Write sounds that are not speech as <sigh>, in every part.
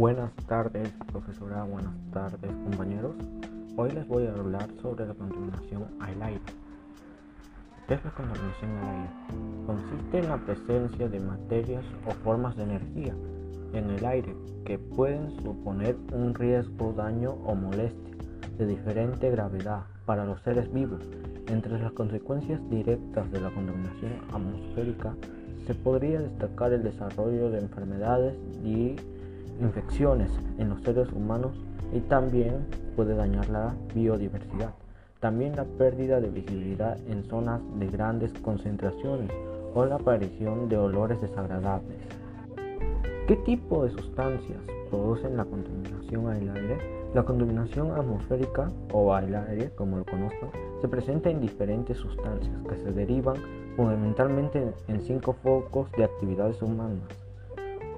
Buenas tardes, profesora. Buenas tardes, compañeros. Hoy les voy a hablar sobre la contaminación al aire. ¿Qué es la contaminación al aire? Consiste en la presencia de materias o formas de energía en el aire que pueden suponer un riesgo, daño o molestia de diferente gravedad para los seres vivos. Entre las consecuencias directas de la contaminación atmosférica se podría destacar el desarrollo de enfermedades y infecciones en los seres humanos y también puede dañar la biodiversidad. También la pérdida de visibilidad en zonas de grandes concentraciones o la aparición de olores desagradables. ¿Qué tipo de sustancias producen la contaminación al aire? La contaminación atmosférica o al aire, como lo conozcan, se presenta en diferentes sustancias que se derivan fundamentalmente en cinco focos de actividades humanas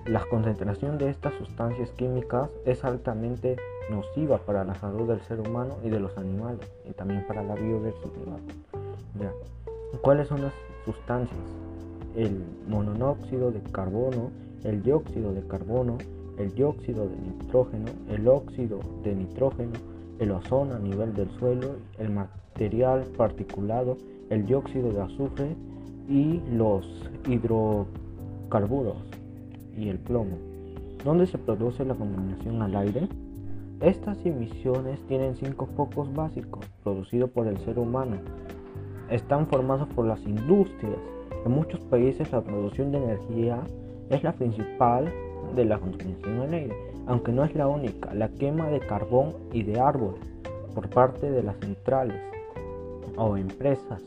la concentración de estas sustancias químicas es altamente nociva para la salud del ser humano y de los animales y también para la biodiversidad. ¿Cuáles son las sustancias? El monóxido de carbono, el dióxido de carbono, el dióxido de nitrógeno, el óxido de nitrógeno, el ozono a nivel del suelo, el material particulado, el dióxido de azufre y los hidrocarburos y el plomo. ¿Dónde se produce la contaminación al aire? Estas emisiones tienen cinco focos básicos producidos por el ser humano. Están formados por las industrias. En muchos países la producción de energía es la principal de la contaminación al aire, aunque no es la única. La quema de carbón y de árboles por parte de las centrales o empresas.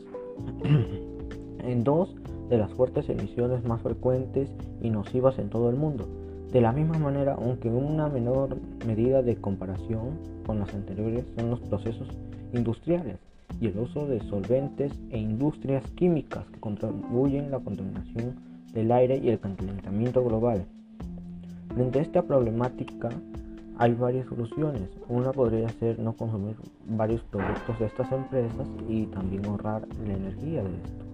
<clears throat> en dos, de las fuertes emisiones más frecuentes y nocivas en todo el mundo. De la misma manera, aunque una menor medida de comparación con las anteriores, son los procesos industriales y el uso de solventes e industrias químicas que contribuyen a la contaminación del aire y el calentamiento global. Frente a esta problemática hay varias soluciones. Una podría ser no consumir varios productos de estas empresas y también ahorrar la energía de esto.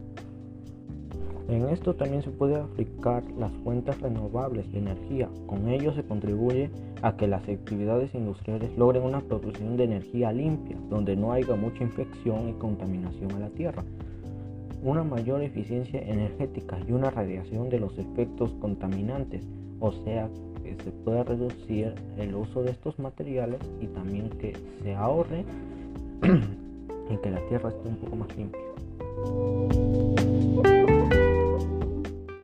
En esto también se puede aplicar las fuentes renovables de energía. Con ello se contribuye a que las actividades industriales logren una producción de energía limpia, donde no haya mucha infección y contaminación a la tierra. Una mayor eficiencia energética y una radiación de los efectos contaminantes, o sea que se pueda reducir el uso de estos materiales y también que se ahorre <clears throat> y que la tierra esté un poco más limpia.